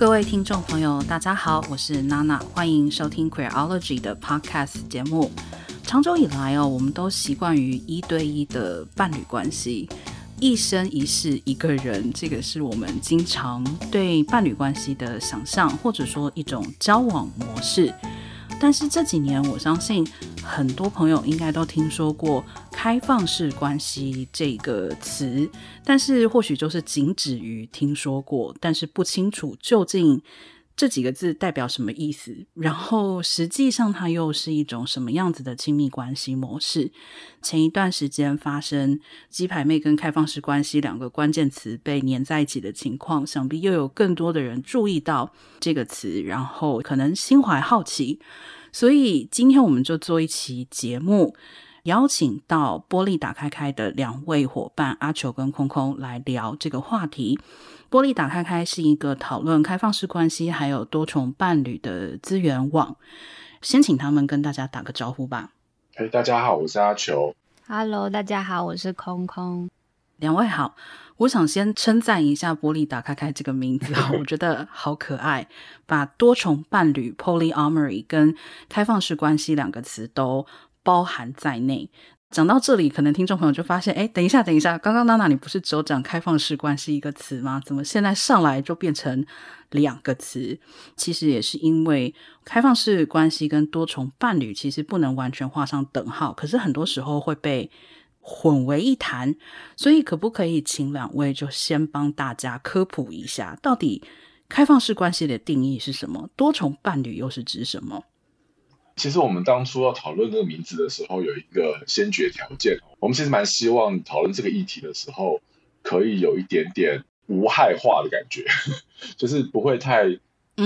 各位听众朋友，大家好，我是娜娜，欢迎收听 Queerology 的 Podcast 节目。长久以来哦，我们都习惯于一对一的伴侣关系，一生一世一个人，这个是我们经常对伴侣关系的想象，或者说一种交往模式。但是这几年，我相信很多朋友应该都听说过“开放式关系”这个词，但是或许就是仅止于听说过，但是不清楚究竟这几个字代表什么意思，然后实际上它又是一种什么样子的亲密关系模式？前一段时间发生“鸡排妹”跟“开放式关系”两个关键词被粘在一起的情况，想必又有更多的人注意到这个词，然后可能心怀好奇，所以今天我们就做一期节目，邀请到玻璃打开开的两位伙伴阿球跟空空来聊这个话题。玻璃打开开是一个讨论开放式关系还有多重伴侣的资源网，先请他们跟大家打个招呼吧。嘿，大家好，我是阿球。Hello，大家好，我是空空。两位好，我想先称赞一下“玻璃打开开”这个名字，我觉得好可爱，把多重伴侣 （polyamory） 跟开放式关系两个词都包含在内。讲到这里，可能听众朋友就发现，哎，等一下，等一下，刚刚娜娜你不是只有讲开放式关系一个词吗？怎么现在上来就变成两个词？其实也是因为开放式关系跟多重伴侣其实不能完全画上等号，可是很多时候会被混为一谈。所以可不可以请两位就先帮大家科普一下，到底开放式关系的定义是什么？多重伴侣又是指什么？其实我们当初要讨论这个名字的时候，有一个先决条件。我们其实蛮希望讨论这个议题的时候，可以有一点点无害化的感觉，就是不会太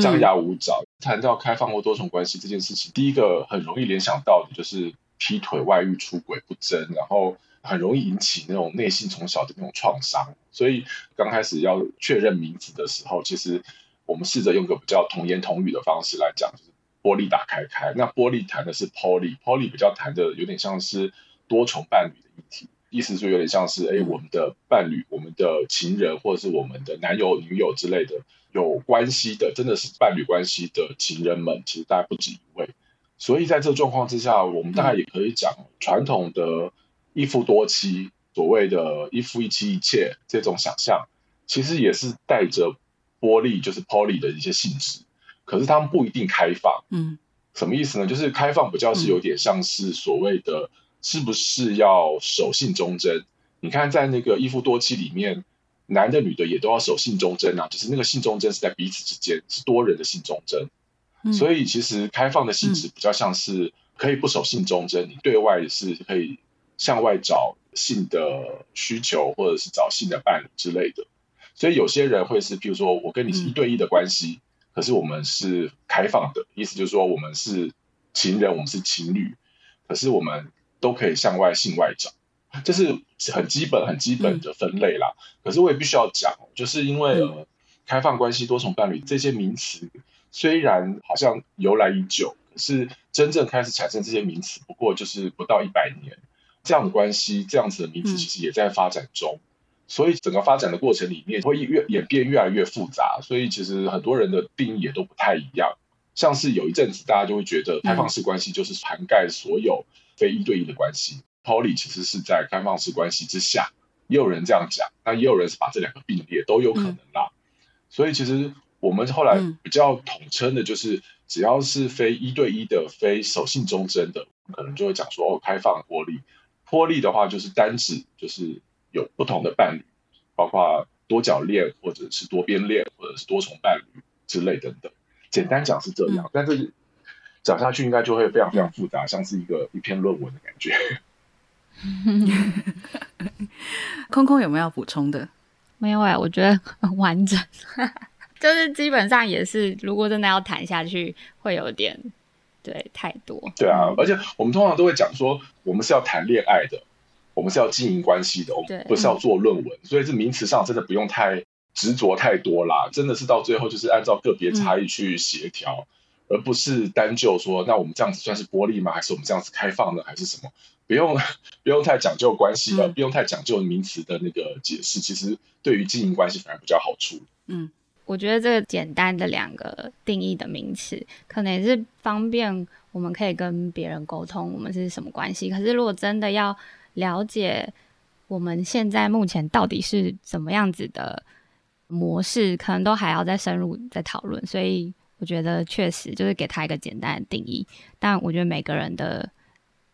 张牙舞爪。嗯、谈到开放或多重关系这件事情，第一个很容易联想到的就是劈腿、外遇、出轨不贞，然后很容易引起那种内心从小的那种创伤。所以刚开始要确认名字的时候，其实我们试着用个比较童言童语的方式来讲，就是。玻璃打开开，那玻璃谈的是 poly，poly 比较谈的有点像是多重伴侣的议题，意思就有点像是哎，我们的伴侣、我们的情人或者是我们的男友、女友之类的有关系的，真的是伴侣关系的情人们，其实大概不止一位。所以在这状况之下，我们大概也可以讲传统的一夫多妻，所谓的一夫一妻一妾这种想象，其实也是带着玻璃，就是 poly 的一些性质。可是他们不一定开放，嗯，什么意思呢？就是开放比较是有点像是所谓的是不是要守信忠贞？嗯、你看在那个一夫多妻里面，男的女的也都要守信忠贞啊，就是那个信忠贞是在彼此之间，是多人的信忠贞。嗯、所以其实开放的性质比较像是可以不守信忠贞，你对外是可以向外找性的需求，或者是找性的伴侣之类的。所以有些人会是，譬如说我跟你是一对一的关系。嗯可是我们是开放的，意思就是说我们是情人，我们是情侣，可是我们都可以向外性外找，这是很基本、很基本的分类啦。嗯、可是我也必须要讲，就是因为、呃、开放关系、多重伴侣这些名词，虽然好像由来已久，可是真正开始产生这些名词，不过就是不到一百年。这样的关系，这样子的名词，其实也在发展中。嗯所以整个发展的过程里面会越演变越来越复杂，所以其实很多人的定义也都不太一样。像是有一阵子大家就会觉得开放式关系就是涵盖所有非一对一的关系，Poly 其实是在开放式关系之下，也有人这样讲，那也有人是把这两个并列，都有可能啦。所以其实我们后来比较统称的就是，只要是非一对一的、非守信忠贞的，可能就会讲说哦，开放 Poly，Poly 的话就是单指就是。有不同的伴侣，包括多角恋，或者是多边恋，或者是多重伴侣之类等等。简单讲是这样，嗯、但是讲下去应该就会非常非常复杂，嗯、像是一个一篇论文的感觉。空空有没有要补充的？没有哎、欸，我觉得很完整，就是基本上也是，如果真的要谈下去，会有点对太多。对啊，而且我们通常都会讲说，我们是要谈恋爱的。我们是要经营关系的，我们不是要做论文，所以这名词上真的不用太执着太多啦。真的是到最后就是按照个别差异去协调，嗯、而不是单就说，那我们这样子算是玻璃吗？还是我们这样子开放呢？还是什么？不用不用太讲究关系的，嗯、不用太讲究名词的那个解释。其实对于经营关系反而比较好处。嗯，我觉得这个简单的两个定义的名词，可能也是方便我们可以跟别人沟通我们是什么关系。可是如果真的要了解我们现在目前到底是怎么样子的模式，可能都还要再深入再讨论。所以我觉得确实就是给他一个简单的定义，但我觉得每个人的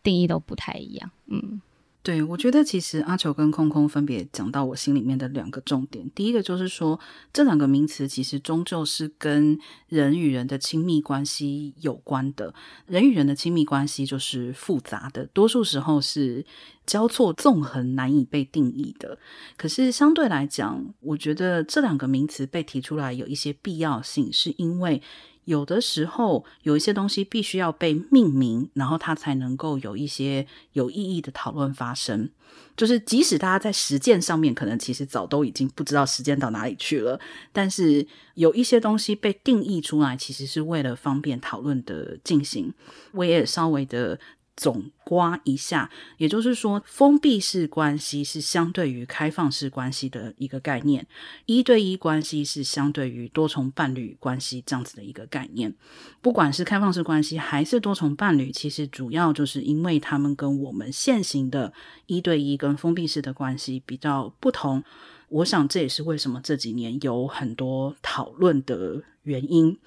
定义都不太一样。嗯。对，我觉得其实阿球跟空空分别讲到我心里面的两个重点。第一个就是说，这两个名词其实终究是跟人与人的亲密关系有关的。人与人的亲密关系就是复杂的，多数时候是交错纵横、难以被定义的。可是相对来讲，我觉得这两个名词被提出来有一些必要性，是因为。有的时候，有一些东西必须要被命名，然后它才能够有一些有意义的讨论发生。就是即使大家在实践上面，可能其实早都已经不知道实践到哪里去了，但是有一些东西被定义出来，其实是为了方便讨论的进行。我也稍微的。总刮一下，也就是说，封闭式关系是相对于开放式关系的一个概念，一对一关系是相对于多重伴侣关系这样子的一个概念。不管是开放式关系还是多重伴侣，其实主要就是因为他们跟我们现行的一对一跟封闭式的关系比较不同。我想这也是为什么这几年有很多讨论的原因。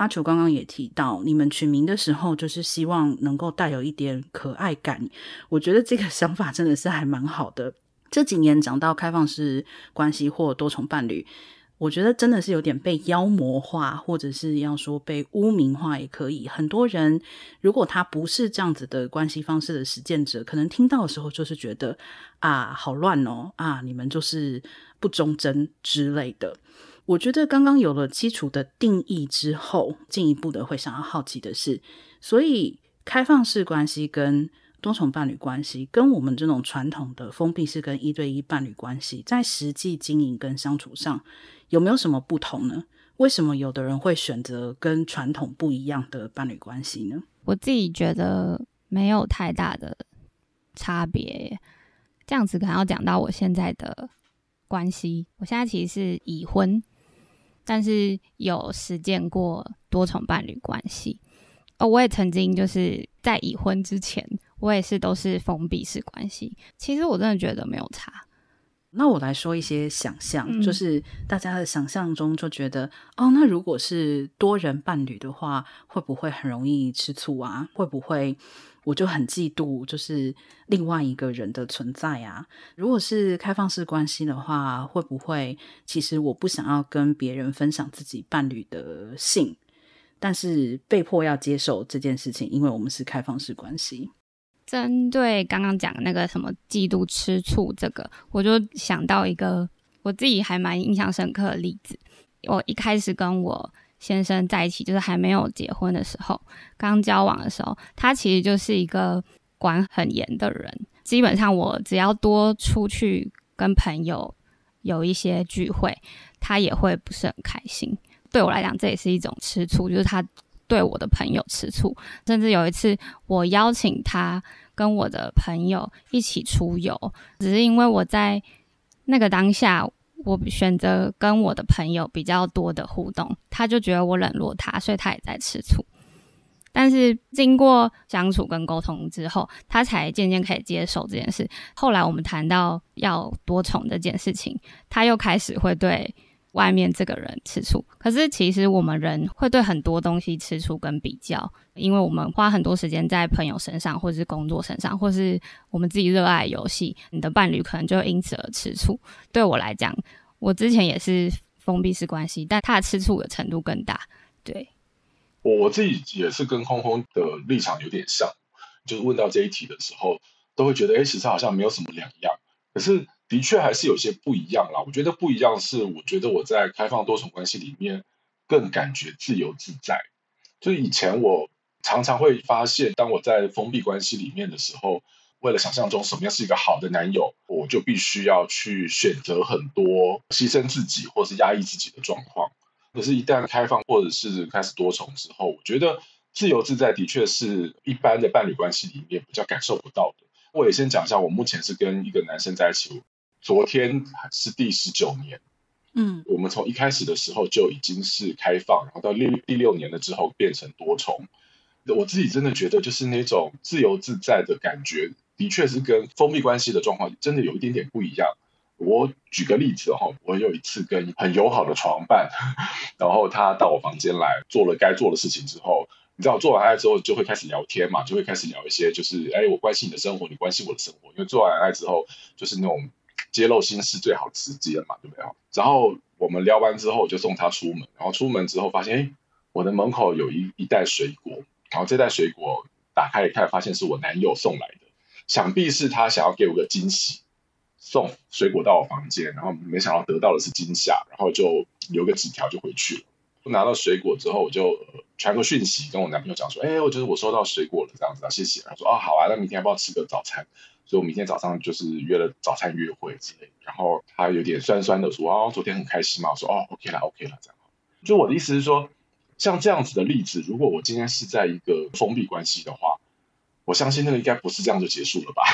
阿球刚刚也提到，你们取名的时候就是希望能够带有一点可爱感。我觉得这个想法真的是还蛮好的。这几年讲到开放式关系或多重伴侣，我觉得真的是有点被妖魔化，或者是要说被污名化也可以。很多人如果他不是这样子的关系方式的实践者，可能听到的时候就是觉得。啊，好乱哦！啊，你们就是不忠贞之类的。我觉得刚刚有了基础的定义之后，进一步的会想要好奇的是，所以开放式关系跟多重伴侣关系，跟我们这种传统的封闭式跟一对一伴侣关系，在实际经营跟相处上有没有什么不同呢？为什么有的人会选择跟传统不一样的伴侣关系呢？我自己觉得没有太大的差别。这样子可能要讲到我现在的关系。我现在其实是已婚，但是有实践过多重伴侣关系。哦，我也曾经就是在已婚之前，我也是都是封闭式关系。其实我真的觉得没有差。那我来说一些想象，嗯、就是大家的想象中就觉得，哦，那如果是多人伴侣的话，会不会很容易吃醋啊？会不会？我就很嫉妒，就是另外一个人的存在啊。如果是开放式关系的话，会不会其实我不想要跟别人分享自己伴侣的性，但是被迫要接受这件事情，因为我们是开放式关系。针对刚刚讲那个什么嫉妒、吃醋这个，我就想到一个我自己还蛮印象深刻的例子。我一开始跟我先生在一起，就是还没有结婚的时候，刚交往的时候，他其实就是一个管很严的人。基本上，我只要多出去跟朋友有一些聚会，他也会不是很开心。对我来讲，这也是一种吃醋，就是他对我的朋友吃醋。甚至有一次，我邀请他跟我的朋友一起出游，只是因为我在那个当下。我选择跟我的朋友比较多的互动，他就觉得我冷落他，所以他也在吃醋。但是经过相处跟沟通之后，他才渐渐可以接受这件事。后来我们谈到要多宠这件事情，他又开始会对。外面这个人吃醋，可是其实我们人会对很多东西吃醋跟比较，因为我们花很多时间在朋友身上，或是工作身上，或是我们自己热爱游戏，你的伴侣可能就因此而吃醋。对我来讲，我之前也是封闭式关系，但他的吃醋的程度更大。对，我我自己也是跟空空的立场有点像，就是问到这一题的时候，都会觉得，哎，其实好像没有什么两样，可是。的确还是有些不一样啦。我觉得不一样是，我觉得我在开放多重关系里面更感觉自由自在。就是以前我常常会发现，当我在封闭关系里面的时候，为了想象中什么样是一个好的男友，我就必须要去选择很多牺牲自己或是压抑自己的状况。可是，一旦开放或者是开始多重之后，我觉得自由自在的确是一般的伴侣关系里面比较感受不到的。我也先讲一下，我目前是跟一个男生在一起。昨天是第十九年，嗯，我们从一开始的时候就已经是开放，然后到六第六年了之后变成多重。我自己真的觉得，就是那种自由自在的感觉，的确是跟封闭关系的状况真的有一点点不一样。我举个例子哈，我有一次跟很友好的床伴，然后他到我房间来做了该做的事情之后，你知道做完爱之后就会开始聊天嘛，就会开始聊一些就是哎，我关心你的生活，你关心我的生活，因为做完爱之后就是那种揭露心事最好的时机了嘛，对不对？然后我们聊完之后，我就送他出门，然后出门之后发现，哎，我的门口有一一袋水果，然后这袋水果打开一看，发现是我男友送来的，想必是他想要给我个惊喜。送水果到我房间，然后没想到得到的是惊吓，然后就留个纸条就回去了。拿到水果之后，我就传个讯息跟我男朋友讲说：“哎，我觉得我收到水果了，这样子啊，谢谢。”他说：“哦，好啊，那明天要不要吃个早餐？”所以我明天早上就是约了早餐约会之类。然后他有点酸酸的说：“哦，昨天很开心嘛。”我说：“哦，OK 了，OK 了，这样。”就我的意思是说，像这样子的例子，如果我今天是在一个封闭关系的话，我相信那个应该不是这样就结束了吧。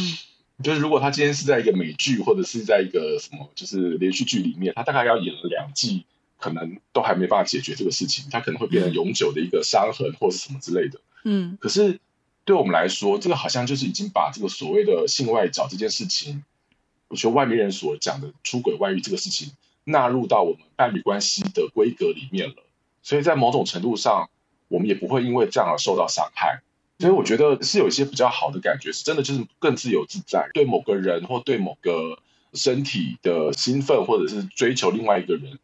就是如果他今天是在一个美剧或者是在一个什么就是连续剧里面，他大概要演了两季，可能都还没办法解决这个事情，他可能会变成永久的一个伤痕或是什么之类的。嗯，可是对我们来说，这个好像就是已经把这个所谓的性外找这件事情，我觉得外面人所讲的出轨外遇这个事情纳入到我们伴侣关系的规格里面了，所以在某种程度上，我们也不会因为这样而受到伤害。所以我觉得是有一些比较好的感觉，是真的就是更自由自在，对某个人或对某个身体的兴奋，或者是追求另外一个人，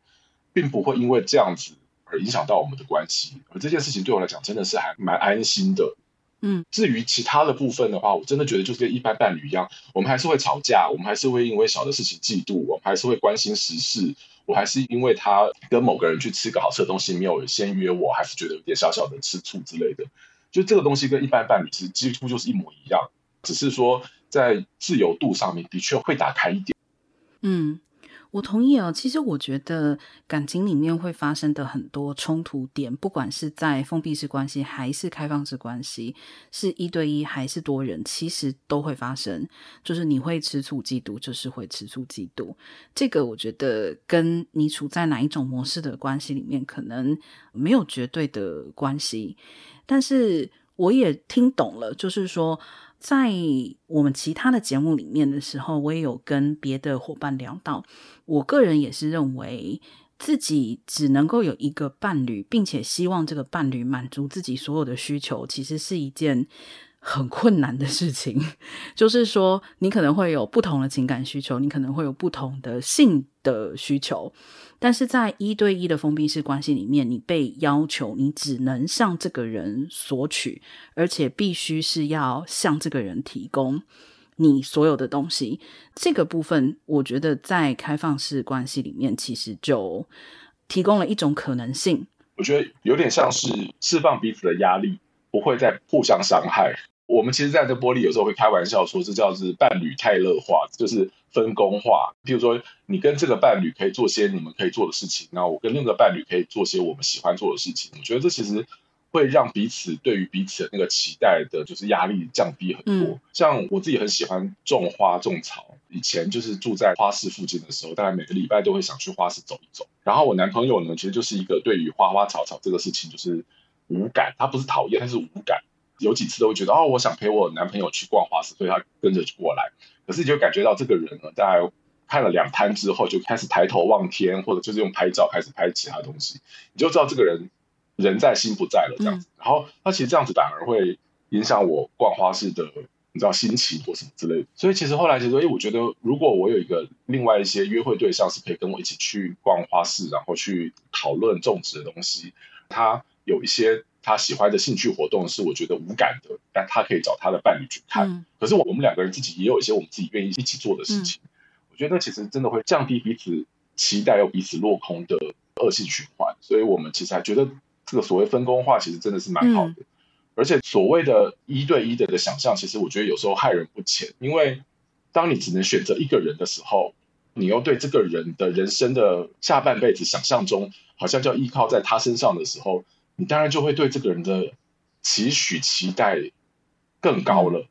并不会因为这样子而影响到我们的关系。而这件事情对我来讲真的是还蛮安心的。嗯，至于其他的部分的话，我真的觉得就是跟一般伴侣一样，我们还是会吵架，我们还是会因为小的事情嫉妒，我们还是会关心时事，我还是因为他跟某个人去吃个好吃的东西没有先约我，还是觉得有点小小的吃醋之类的。就这个东西跟一般伴侣其实几乎就是一模一样，只是说在自由度上面的确会打开一点。嗯，我同意哦。其实我觉得感情里面会发生的很多冲突点，不管是在封闭式关系还是开放式关系，是一对一还是多人，其实都会发生。就是你会吃醋嫉妒，就是会吃醋嫉妒。这个我觉得跟你处在哪一种模式的关系里面，可能没有绝对的关系。但是我也听懂了，就是说，在我们其他的节目里面的时候，我也有跟别的伙伴聊到，我个人也是认为自己只能够有一个伴侣，并且希望这个伴侣满足自己所有的需求，其实是一件很困难的事情。就是说，你可能会有不同的情感需求，你可能会有不同的性的需求。但是在一对一的封闭式关系里面，你被要求你只能向这个人索取，而且必须是要向这个人提供你所有的东西。这个部分，我觉得在开放式关系里面，其实就提供了一种可能性。我觉得有点像是释放彼此的压力，不会再互相伤害。我们其实在这玻璃有时候会开玩笑说，这叫是伴侣泰勒化，就是分工化。譬如说，你跟这个伴侣可以做些你们可以做的事情，那我跟另一个伴侣可以做些我们喜欢做的事情。我觉得这其实会让彼此对于彼此的那个期待的，就是压力降低很多。嗯。像我自己很喜欢种花种草，以前就是住在花市附近的时候，大概每个礼拜都会想去花市走一走。然后我男朋友呢，其实就是一个对于花花草草这个事情就是无感，他不是讨厌，他是无感。有几次都会觉得哦，我想陪我男朋友去逛花市，所以他跟着过来。可是你就感觉到这个人呢，大概看了两摊之后，就开始抬头望天，或者就是用拍照开始拍其他东西，你就知道这个人人在心不在了这样子。嗯、然后他其实这样子反而会影响我逛花市的，你知道心情或什么之类的。所以其实后来其实，哎，我觉得如果我有一个另外一些约会对象是可以跟我一起去逛花市，然后去讨论种植的东西，他有一些。他喜欢的兴趣活动是我觉得无感的，但他可以找他的伴侣去看。嗯、可是我们两个人自己也有一些我们自己愿意一起做的事情。嗯、我觉得其实真的会降低彼此期待又彼此落空的恶性循环。所以我们其实还觉得这个所谓分工化其实真的是蛮好的。嗯、而且所谓的一对一的的想象，其实我觉得有时候害人不浅。因为当你只能选择一个人的时候，你又对这个人的人生的下半辈子想象中好像就要依靠在他身上的时候。你当然就会对这个人的期许期待更高了。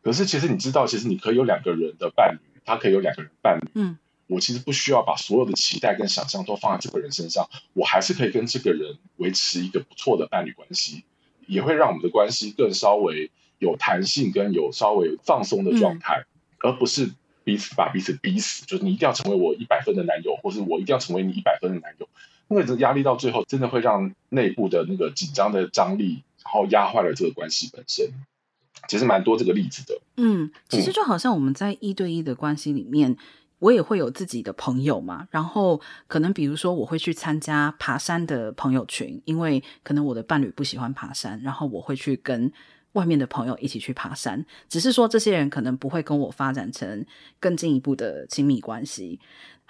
可是其实你知道，其实你可以有两个人的伴侣，他可以有两个人伴侣。嗯，我其实不需要把所有的期待跟想象都放在这个人身上，我还是可以跟这个人维持一个不错的伴侣关系，也会让我们的关系更稍微有弹性跟有稍微放松的状态，嗯、而不是彼此把彼此逼死，就是你一定要成为我一百分的男友，或是我一定要成为你一百分的男友，因为这压力到最后真的会让内部的那个紧张的张力，然后压坏了这个关系本身。其实蛮多这个例子的。嗯，其实就好像我们在一对一的关系里面，我也会有自己的朋友嘛。然后可能比如说，我会去参加爬山的朋友群，因为可能我的伴侣不喜欢爬山，然后我会去跟外面的朋友一起去爬山。只是说，这些人可能不会跟我发展成更进一步的亲密关系。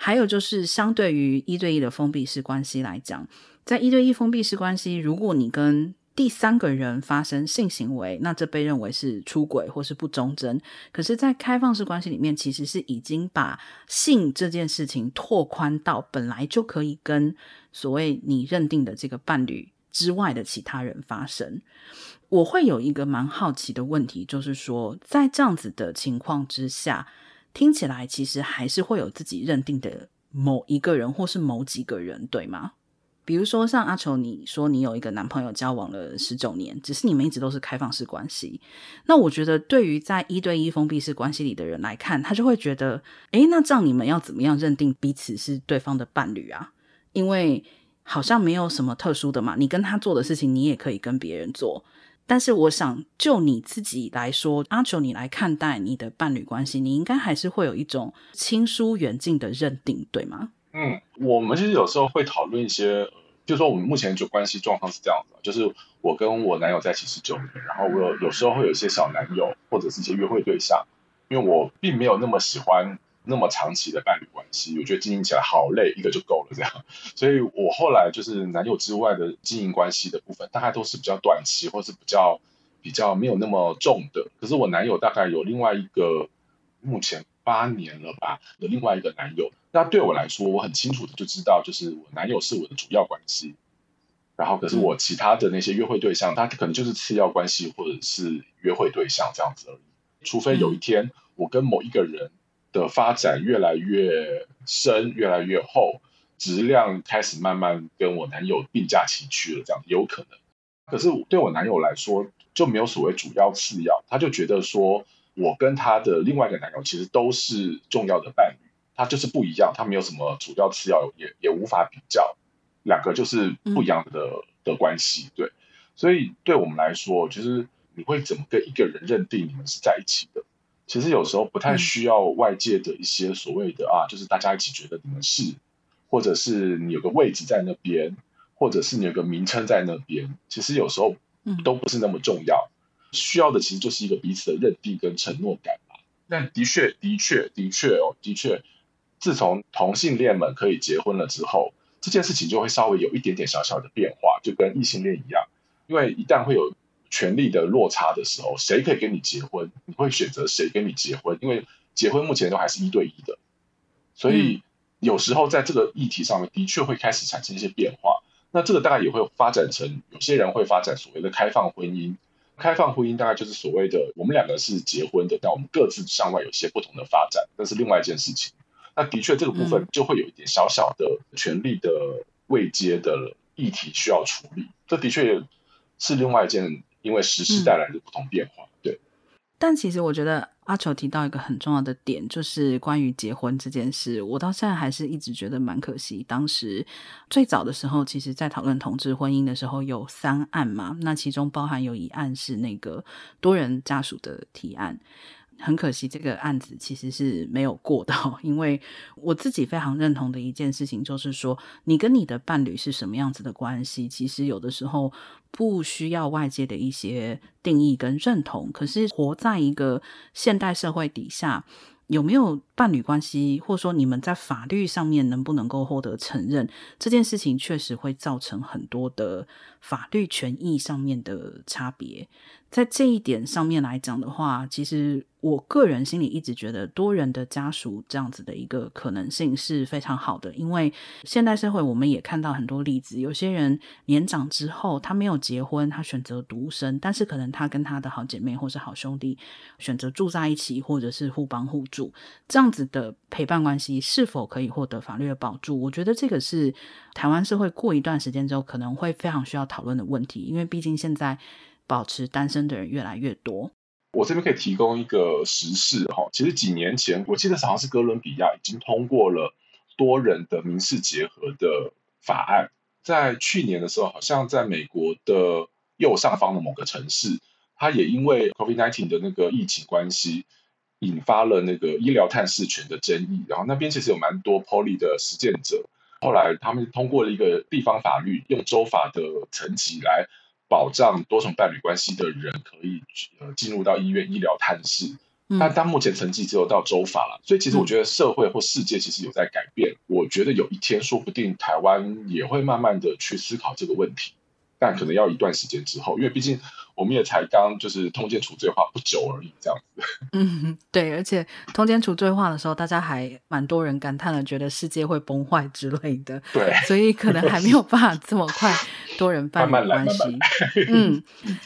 还有就是，相对于一对一的封闭式关系来讲，在一对一封闭式关系，如果你跟第三个人发生性行为，那这被认为是出轨或是不忠贞。可是，在开放式关系里面，其实是已经把性这件事情拓宽到本来就可以跟所谓你认定的这个伴侣之外的其他人发生。我会有一个蛮好奇的问题，就是说，在这样子的情况之下，听起来其实还是会有自己认定的某一个人或是某几个人，对吗？比如说，像阿球，你说你有一个男朋友交往了十九年，只是你们一直都是开放式关系。那我觉得，对于在一对一封闭式关系里的人来看，他就会觉得，诶，那这样你们要怎么样认定彼此是对方的伴侣啊？因为好像没有什么特殊的嘛，你跟他做的事情，你也可以跟别人做。但是，我想就你自己来说，阿球，你来看待你的伴侣关系，你应该还是会有一种亲疏远近的认定，对吗？嗯，我们其实有时候会讨论一些。就是说，我们目前就关系状况是这样子，就是我跟我男友在一起十九年，然后我有有时候会有一些小男友或者是一些约会对象，因为我并没有那么喜欢那么长期的伴侣关系，我觉得经营起来好累，一个就够了这样，所以我后来就是男友之外的经营关系的部分，大概都是比较短期或是比较比较没有那么重的。可是我男友大概有另外一个，目前八年了吧，的另外一个男友。那对我来说，我很清楚的就知道，就是我男友是我的主要关系，然后可是我其他的那些约会对象，他可能就是次要关系或者是约会对象这样子而已。除非有一天我跟某一个人的发展越来越深、越来越厚，质量开始慢慢跟我男友并驾齐驱了，这样有可能。可是对我男友来说，就没有所谓主要次要，他就觉得说我跟他的另外一个男友其实都是重要的伴侣。他就是不一样，他没有什么主要次要，也也无法比较，两个就是不一样的、嗯、的关系，对，所以对我们来说，就是你会怎么跟一个人认定你们是在一起的？其实有时候不太需要外界的一些所谓的、嗯、啊，就是大家一起觉得你们是，或者是你有个位置在那边，或者是你有个名称在那边，其实有时候都不是那么重要，需要的其实就是一个彼此的认定跟承诺感吧。但的确，的确，的确哦，的确。自从同性恋们可以结婚了之后，这件事情就会稍微有一点点小小的变化，就跟异性恋一样。因为一旦会有权力的落差的时候，谁可以跟你结婚，你会选择谁跟你结婚？因为结婚目前都还是一对一的，所以有时候在这个议题上面的确会开始产生一些变化。那这个大概也会发展成有些人会发展所谓的开放婚姻。开放婚姻大概就是所谓的我们两个是结婚的，但我们各自向外有些不同的发展，那是另外一件事情。那的确，这个部分就会有一点小小的权力的未接的议题需要处理。这的确是另外一件，因为时事带来的不同变化。对。但其实我觉得阿球提到一个很重要的点，就是关于结婚这件事，我到现在还是一直觉得蛮可惜。当时最早的时候，其实在讨论同志婚姻的时候，有三案嘛，那其中包含有一案是那个多人家属的提案。很可惜，这个案子其实是没有过的，因为我自己非常认同的一件事情就是说，你跟你的伴侣是什么样子的关系，其实有的时候不需要外界的一些定义跟认同。可是活在一个现代社会底下，有没有伴侣关系，或者说你们在法律上面能不能够获得承认，这件事情确实会造成很多的法律权益上面的差别。在这一点上面来讲的话，其实我个人心里一直觉得多人的家属这样子的一个可能性是非常好的，因为现代社会我们也看到很多例子，有些人年长之后他没有结婚，他选择独身，但是可能他跟他的好姐妹或是好兄弟选择住在一起，或者是互帮互助，这样子的陪伴关系是否可以获得法律的保住？我觉得这个是台湾社会过一段时间之后可能会非常需要讨论的问题，因为毕竟现在。保持单身的人越来越多。我这边可以提供一个时事哈，其实几年前我记得好像是哥伦比亚已经通过了多人的民事结合的法案。在去年的时候，好像在美国的右上方的某个城市，它也因为 COVID-19 的那个疫情关系，引发了那个医疗探视权的争议。然后那边其实有蛮多 Poly 的实践者，后来他们通过了一个地方法律，用州法的层级来。保障多重伴侣关系的人可以呃进入到医院医疗探视，但当目前成绩只有到州法了，所以其实我觉得社会或世界其实有在改变。我觉得有一天说不定台湾也会慢慢的去思考这个问题，但可能要一段时间之后，因为毕竟。我们也才刚就是通奸除罪化不久而已，这样子。嗯，对，而且通奸除罪化的时候，大家还蛮多人感叹了，觉得世界会崩坏之类的。对，所以可能还没有办法这么快多人 伴侣关系。慢慢，慢慢。嗯，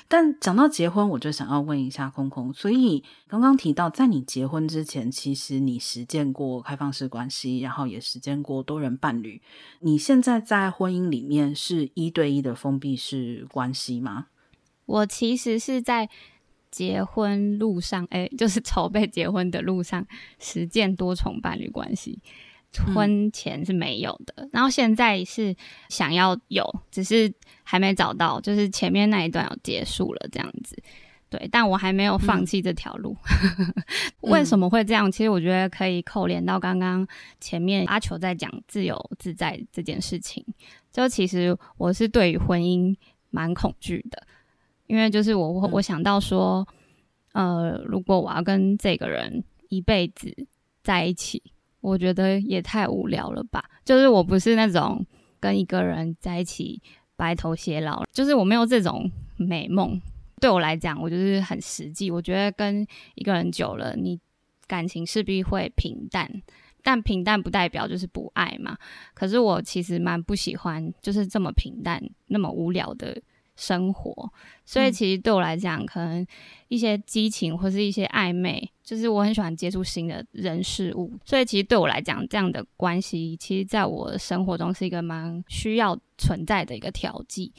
但讲到结婚，我就想要问一下空空。所以刚刚提到，在你结婚之前，其实你实践过开放式关系，然后也实践过多人伴侣。你现在在婚姻里面是一对一的封闭式关系吗？我其实是在结婚路上，哎，就是筹备结婚的路上实践多重伴侣关系。婚前是没有的，嗯、然后现在是想要有，只是还没找到，就是前面那一段要结束了这样子。对，但我还没有放弃这条路。嗯、为什么会这样？其实我觉得可以扣连到刚刚前面阿球在讲自由自在这件事情。就其实我是对于婚姻蛮恐惧的。因为就是我我我想到说，呃，如果我要跟这个人一辈子在一起，我觉得也太无聊了吧。就是我不是那种跟一个人在一起白头偕老，就是我没有这种美梦。对我来讲，我就是很实际。我觉得跟一个人久了，你感情势必会平淡，但平淡不代表就是不爱嘛。可是我其实蛮不喜欢，就是这么平淡、那么无聊的。生活，所以其实对我来讲，嗯、可能一些激情或是一些暧昧，就是我很喜欢接触新的人事物。所以其实对我来讲，这样的关系，其实在我生活中是一个蛮需要存在的一个调剂。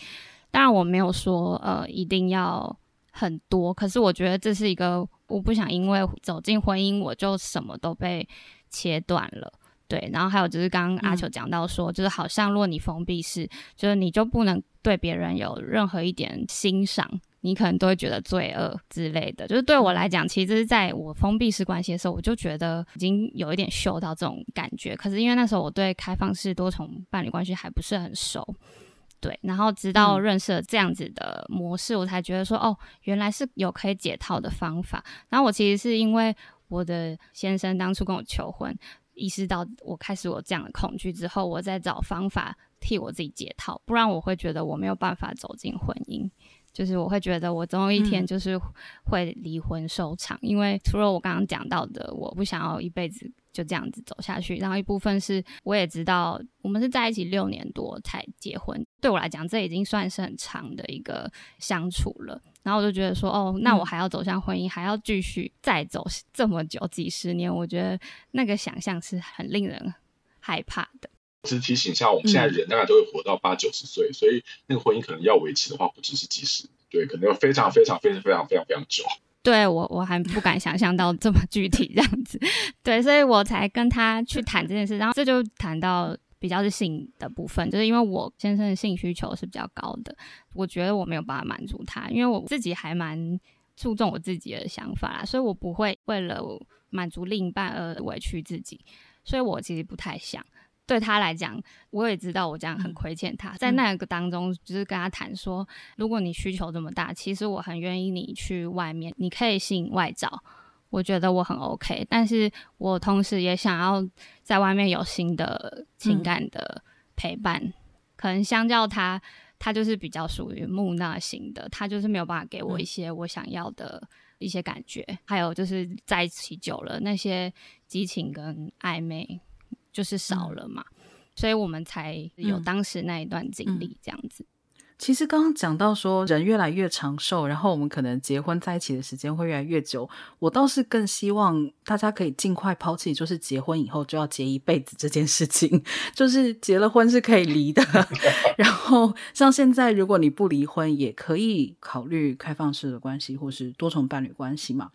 当然，我没有说呃一定要很多，可是我觉得这是一个，我不想因为走进婚姻，我就什么都被切断了。对，然后还有就是刚刚阿球讲到说，嗯、就是好像如果你封闭式，就是你就不能对别人有任何一点欣赏，你可能都会觉得罪恶之类的。就是对我来讲，其实在我封闭式关系的时候，我就觉得已经有一点嗅到这种感觉。可是因为那时候我对开放式多重伴侣关系还不是很熟，对，然后直到认识了这样子的模式，嗯、我才觉得说，哦，原来是有可以解套的方法。然后我其实是因为我的先生当初跟我求婚。意识到我开始有这样的恐惧之后，我再找方法替我自己解套，不然我会觉得我没有办法走进婚姻，就是我会觉得我总有一天就是会离婚收场，嗯、因为除了我刚刚讲到的，我不想要一辈子就这样子走下去，然后一部分是我也知道我们是在一起六年多才结婚，对我来讲这已经算是很长的一个相处了。然后我就觉得说，哦，那我还要走向婚姻，嗯、还要继续再走这么久几十年，我觉得那个想象是很令人害怕的。只是提醒一下，我们现在人大概都会活到八九十岁，嗯、所以那个婚姻可能要维持的话，不只是几十，对，可能要非常非常非常非常非常非常久。对我，我还不敢想象到这么具体这样子，对，所以我才跟他去谈这件事，然后这就谈到。比较是性的部分，就是因为我先生的性需求是比较高的，我觉得我没有办法满足他，因为我自己还蛮注重我自己的想法啦，所以我不会为了满足另一半而委屈自己，所以我其实不太想。对他来讲，我也知道我这样很亏欠他，在那个当中，就是跟他谈说，如果你需求这么大，其实我很愿意你去外面，你可以吸引外找。我觉得我很 OK，但是我同时也想要在外面有新的情感的陪伴。嗯、可能相较他他就是比较属于木讷型的，他就是没有办法给我一些我想要的一些感觉，嗯、还有就是在一起久了，那些激情跟暧昧就是少了嘛，嗯、所以我们才有当时那一段经历这样子。嗯嗯其实刚刚讲到说人越来越长寿，然后我们可能结婚在一起的时间会越来越久。我倒是更希望大家可以尽快抛弃，就是结婚以后就要结一辈子这件事情，就是结了婚是可以离的。然后像现在，如果你不离婚，也可以考虑开放式的关系或是多重伴侣关系嘛。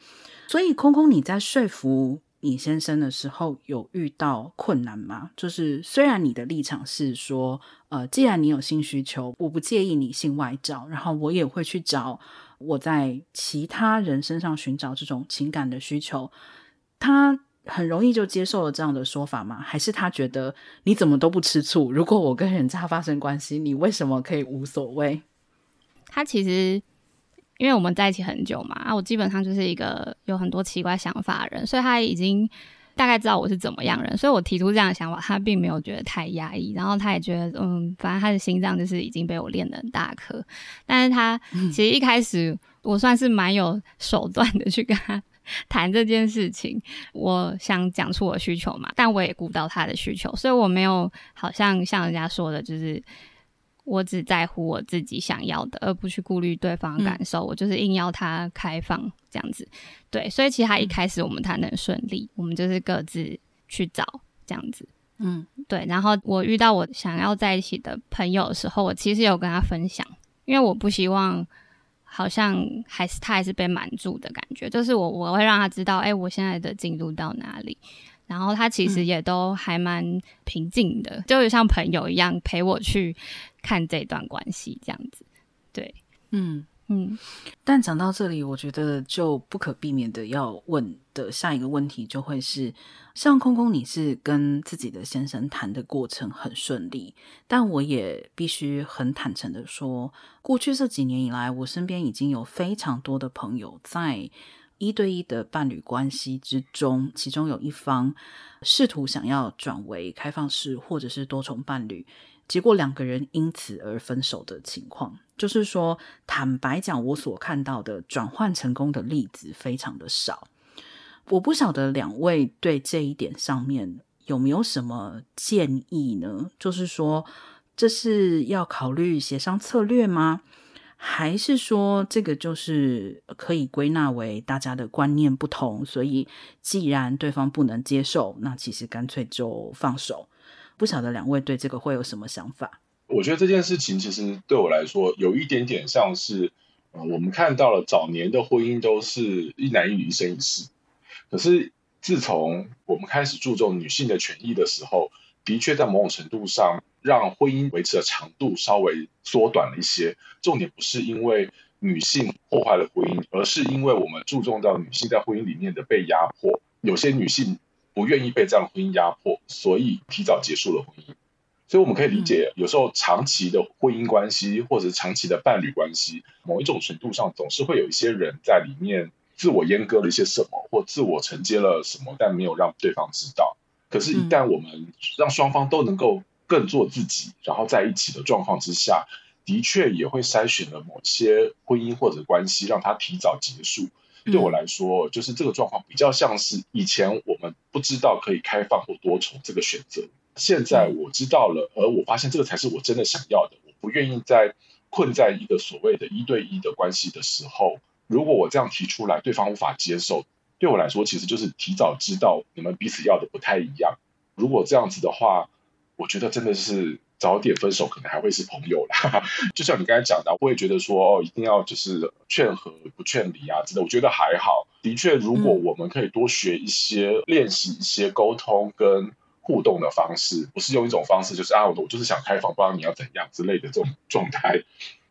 所以空空你在说服你先生的时候有遇到困难吗？就是虽然你的立场是说，呃，既然你有性需求，我不介意你性外找，然后我也会去找我在其他人身上寻找这种情感的需求，他很容易就接受了这样的说法吗？还是他觉得你怎么都不吃醋？如果我跟人家发生关系，你为什么可以无所谓？他其实。因为我们在一起很久嘛，啊，我基本上就是一个有很多奇怪想法的人，所以他已经大概知道我是怎么样人，所以我提出这样的想法，他并没有觉得太压抑，然后他也觉得，嗯，反正他的心脏就是已经被我练得很大颗，但是他 其实一开始我算是蛮有手段的去跟他谈这件事情，我想讲出我的需求嘛，但我也顾到他的需求，所以我没有好像像人家说的，就是。我只在乎我自己想要的，而不去顾虑对方的感受。嗯、我就是硬要他开放这样子，对，所以其实他一开始我们谈的很顺利，嗯、我们就是各自去找这样子，嗯，对。然后我遇到我想要在一起的朋友的时候，我其实有跟他分享，因为我不希望好像还是他还是被瞒住的感觉，就是我我会让他知道，哎、欸，我现在的进度到哪里。然后他其实也都还蛮平静的，嗯、就像朋友一样陪我去看这段关系这样子。对，嗯嗯。但讲到这里，我觉得就不可避免的要问的下一个问题就会是：像空空，你是跟自己的先生谈的过程很顺利，但我也必须很坦诚的说，过去这几年以来，我身边已经有非常多的朋友在。一对一的伴侣关系之中，其中有一方试图想要转为开放式或者是多重伴侣，结果两个人因此而分手的情况。就是说，坦白讲，我所看到的转换成功的例子非常的少。我不晓得两位对这一点上面有没有什么建议呢？就是说，这是要考虑协商策略吗？还是说，这个就是可以归纳为大家的观念不同，所以既然对方不能接受，那其实干脆就放手。不晓得两位对这个会有什么想法？我觉得这件事情其实对我来说有一点点像是，我们看到了早年的婚姻都是一男一女一生一世，可是自从我们开始注重女性的权益的时候，的确在某种程度上。让婚姻维持的长度稍微缩短了一些。重点不是因为女性破坏了婚姻，而是因为我们注重到女性在婚姻里面的被压迫。有些女性不愿意被这样的婚姻压迫，所以提早结束了婚姻。所以我们可以理解，有时候长期的婚姻关系或者是长期的伴侣关系，某一种程度上总是会有一些人在里面自我阉割了一些什么，或自我承接了什么，但没有让对方知道。可是，一旦我们让双方都能够更做自己，然后在一起的状况之下，的确也会筛选了某些婚姻或者关系，让它提早结束。对我来说，就是这个状况比较像是以前我们不知道可以开放或多重这个选择，现在我知道了，而我发现这个才是我真的想要的。我不愿意在困在一个所谓的一对一的关系的时候，如果我这样提出来，对方无法接受，对我来说其实就是提早知道你们彼此要的不太一样。如果这样子的话，我觉得真的是早点分手，可能还会是朋友啦。就像你刚才讲的，我也觉得说哦，一定要就是劝和不劝离啊，真的，我觉得还好。的确，如果我们可以多学一些、嗯、练习一些沟通跟互动的方式，不是用一种方式就是啊，我就是想开房，不知道你要怎样之类的这种状态。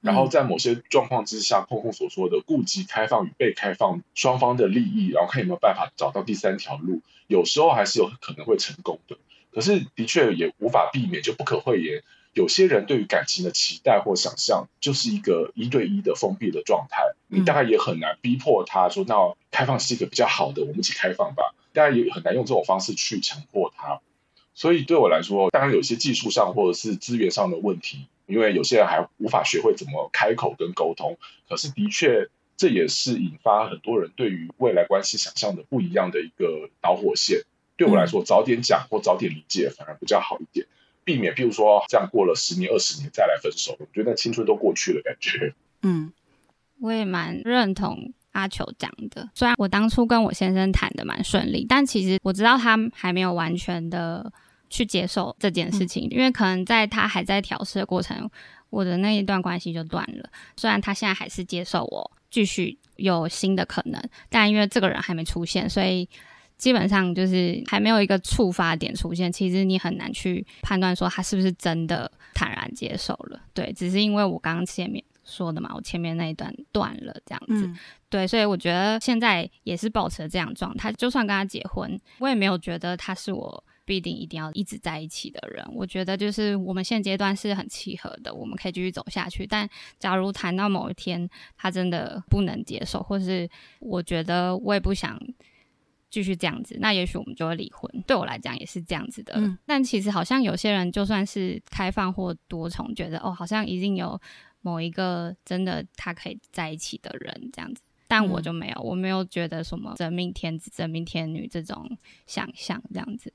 然后在某些状况之下，空空所说的顾及开放与被开放双方的利益，然后看有没有办法找到第三条路，有时候还是有可能会成功的。可是，的确也无法避免，就不可讳言。有些人对于感情的期待或想象，就是一个一对一的封闭的状态。你大概也很难逼迫他说：“那开放是一个比较好的，我们一起开放吧。”大家也很难用这种方式去强迫他。所以对我来说，当然有些技术上或者是资源上的问题，因为有些人还无法学会怎么开口跟沟通。可是的确，这也是引发很多人对于未来关系想象的不一样的一个导火线。对我来说，早点讲或早点理解反而比较好一点，避免譬如说这样过了十年、二十年再来分手，我觉得青春都过去了感觉。嗯，我也蛮认同阿球讲的。虽然我当初跟我先生谈的蛮顺利，但其实我知道他还没有完全的去接受这件事情，嗯、因为可能在他还在调试的过程，我的那一段关系就断了。虽然他现在还是接受我继续有新的可能，但因为这个人还没出现，所以。基本上就是还没有一个触发点出现，其实你很难去判断说他是不是真的坦然接受了。对，只是因为我刚刚前面说的嘛，我前面那一段断了这样子。嗯、对，所以我觉得现在也是保持这样状态。就算跟他结婚，我也没有觉得他是我必定一定要一直在一起的人。我觉得就是我们现阶段是很契合的，我们可以继续走下去。但假如谈到某一天他真的不能接受，或是我觉得我也不想。继续这样子，那也许我们就会离婚。对我来讲也是这样子的。嗯、但其实好像有些人就算是开放或多重，觉得哦，好像一定有某一个真的他可以在一起的人这样子。但我就没有，嗯、我没有觉得什么真命天子、真命天女这种想象这样子。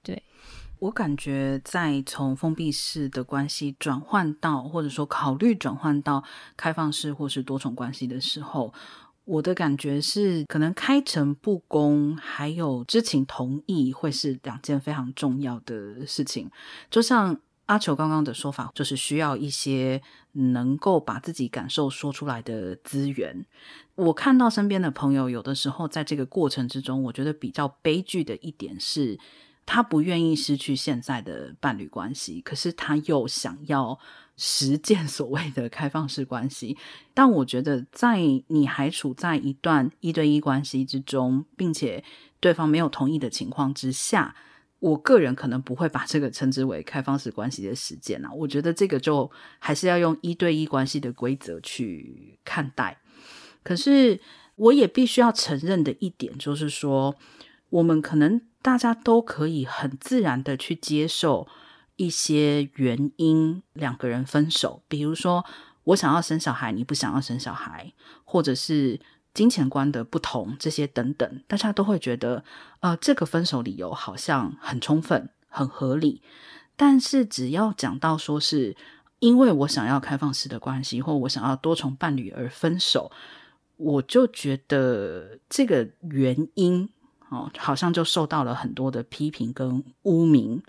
对，我感觉在从封闭式的关系转换到，或者说考虑转换到开放式或是多重关系的时候。我的感觉是，可能开诚布公，还有知情同意，会是两件非常重要的事情。就像阿球刚刚的说法，就是需要一些能够把自己感受说出来的资源。我看到身边的朋友，有的时候在这个过程之中，我觉得比较悲剧的一点是，他不愿意失去现在的伴侣关系，可是他又想要。实践所谓的开放式关系，但我觉得在你还处在一段一对一关系之中，并且对方没有同意的情况之下，我个人可能不会把这个称之为开放式关系的实践啊。我觉得这个就还是要用一对一关系的规则去看待。可是我也必须要承认的一点就是说，我们可能大家都可以很自然的去接受。一些原因，两个人分手，比如说我想要生小孩，你不想要生小孩，或者是金钱观的不同，这些等等，大家都会觉得，呃，这个分手理由好像很充分、很合理。但是只要讲到说是因为我想要开放式的关系，或我想要多重伴侣而分手，我就觉得这个原因哦，好像就受到了很多的批评跟污名。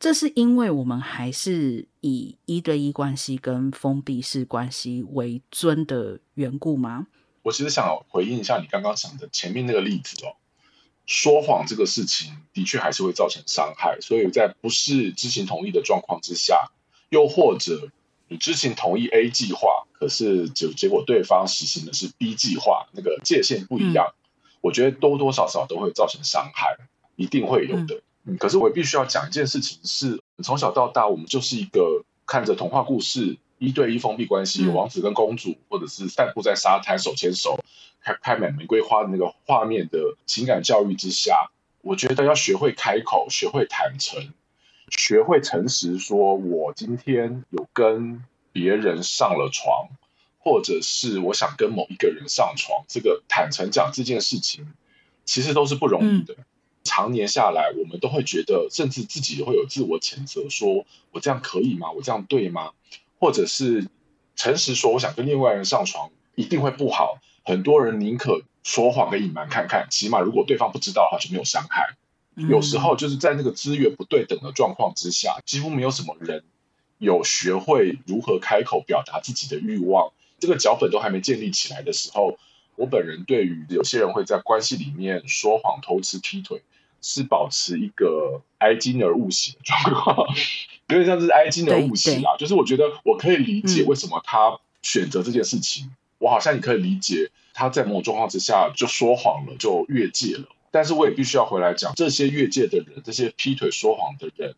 这是因为我们还是以一对一关系跟封闭式关系为尊的缘故吗？我其实想回应一下你刚刚讲的前面那个例子哦，说谎这个事情的确还是会造成伤害，所以在不是知情同意的状况之下，又或者你知情同意 A 计划，可是结结果对方实行的是 B 计划，那个界限不一样，嗯、我觉得多多少少都会造成伤害，一定会有的。嗯嗯，可是我也必须要讲一件事情是，是从小到大，我们就是一个看着童话故事，一对一封闭关系，王子跟公主，或者是散步在沙滩手牵手，开开满玫瑰花的那个画面的情感教育之下，我觉得要学会开口，学会坦诚，学会诚实，说我今天有跟别人上了床，或者是我想跟某一个人上床，这个坦诚讲这件事情，其实都是不容易的。嗯常年下来，我们都会觉得，甚至自己会有自我谴责，说我这样可以吗？我这样对吗？或者是诚实说，我想跟另外人上床，一定会不好。很多人宁可说谎跟隐瞒看看，起码如果对方不知道的话，就没有伤害。有时候就是在那个资源不对等的状况之下，几乎没有什么人有学会如何开口表达自己的欲望，这个脚本都还没建立起来的时候。我本人对于有些人会在关系里面说谎、偷吃、劈腿，是保持一个哀矜而勿喜的状况，有点像是哀矜而勿喜啊。就是我觉得我可以理解为什么他选择这件事情，嗯、我好像也可以理解他在某种状况之下就说谎了，就越界了。但是我也必须要回来讲，这些越界的人，这些劈腿说谎的人，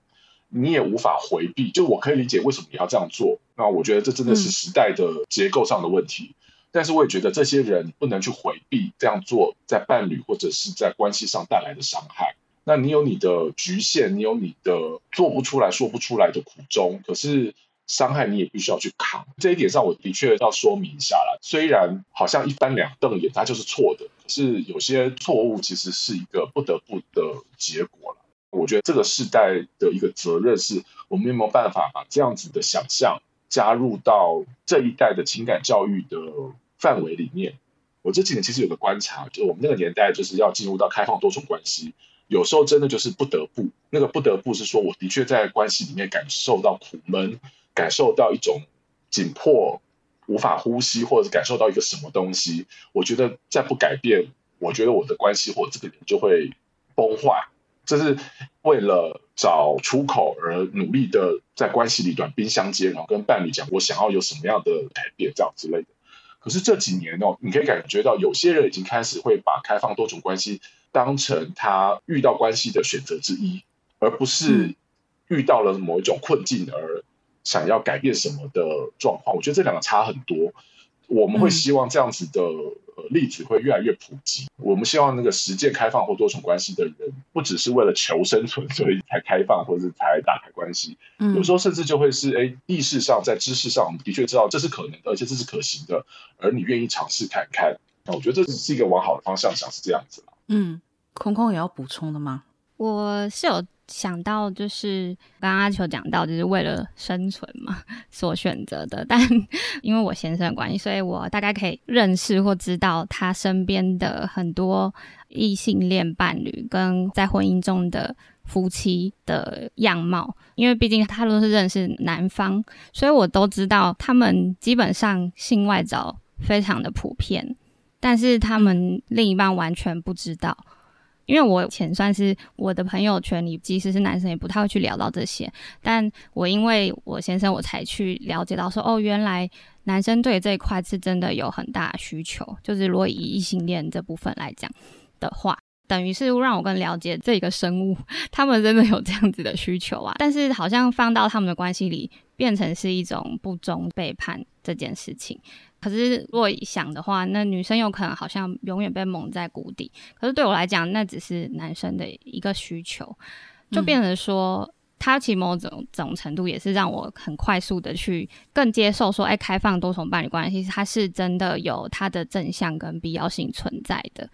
你也无法回避。就我可以理解为什么你要这样做，那我觉得这真的是时代的结构上的问题。嗯但是我也觉得这些人不能去回避这样做在伴侣或者是在关系上带来的伤害。那你有你的局限，你有你的做不出来、说不出来的苦衷。可是伤害你也必须要去扛。这一点上，我的确要说明一下啦。虽然好像一翻两瞪眼，它就是错的，可是有些错误其实是一个不得不的结果了。我觉得这个世代的一个责任是，我们有没有办法把这样子的想象加入到这一代的情感教育的范围里面？我这几年其实有个观察，就我们那个年代就是要进入到开放多重关系，有时候真的就是不得不。那个不得不是说，我的确在关系里面感受到苦闷，感受到一种紧迫、无法呼吸，或者是感受到一个什么东西。我觉得再不改变，我觉得我的关系或这个人就会崩坏。这是为了找出口而努力的，在关系里短兵相接，然后跟伴侣讲我想要有什么样的改变，这样之类的。可是这几年哦，你可以感觉到有些人已经开始会把开放多种关系当成他遇到关系的选择之一，而不是遇到了某一种困境而想要改变什么的状况。我觉得这两个差很多。我们会希望这样子的例子会越来越普及。我们希望那个实践开放或多重关系的人，不只是为了求生存所以才开放或者是才打开关系。有时候甚至就会是，哎，意识上在知识上，我们的确知道这是可能的，而且这是可行的，而你愿意尝试看看。那我觉得这是一个往好的方向想，是这样子。嗯，空空也要补充的吗？我是有。想到就是刚刚阿球讲到，就是为了生存嘛 所选择的。但因为我先生的关系，所以我大概可以认识或知道他身边的很多异性恋伴侣跟在婚姻中的夫妻的样貌。因为毕竟他都是认识男方，所以我都知道他们基本上性外找非常的普遍，但是他们另一半完全不知道。因为我以前算是我的朋友圈里，即使是男生也不太会去聊到这些。但我因为我先生，我才去了解到说，哦，原来男生对这一块是真的有很大需求。就是如果以异性恋这部分来讲的话，等于是让我更了解这个生物，他们真的有这样子的需求啊。但是好像放到他们的关系里，变成是一种不忠背叛这件事情。可是，如果想的话，那女生有可能好像永远被蒙在鼓底。可是对我来讲，那只是男生的一个需求，就变成说，嗯、他其实某种种程度也是让我很快速的去更接受说，哎，开放多重伴侣关系，它是真的有它的正向跟必要性存在的。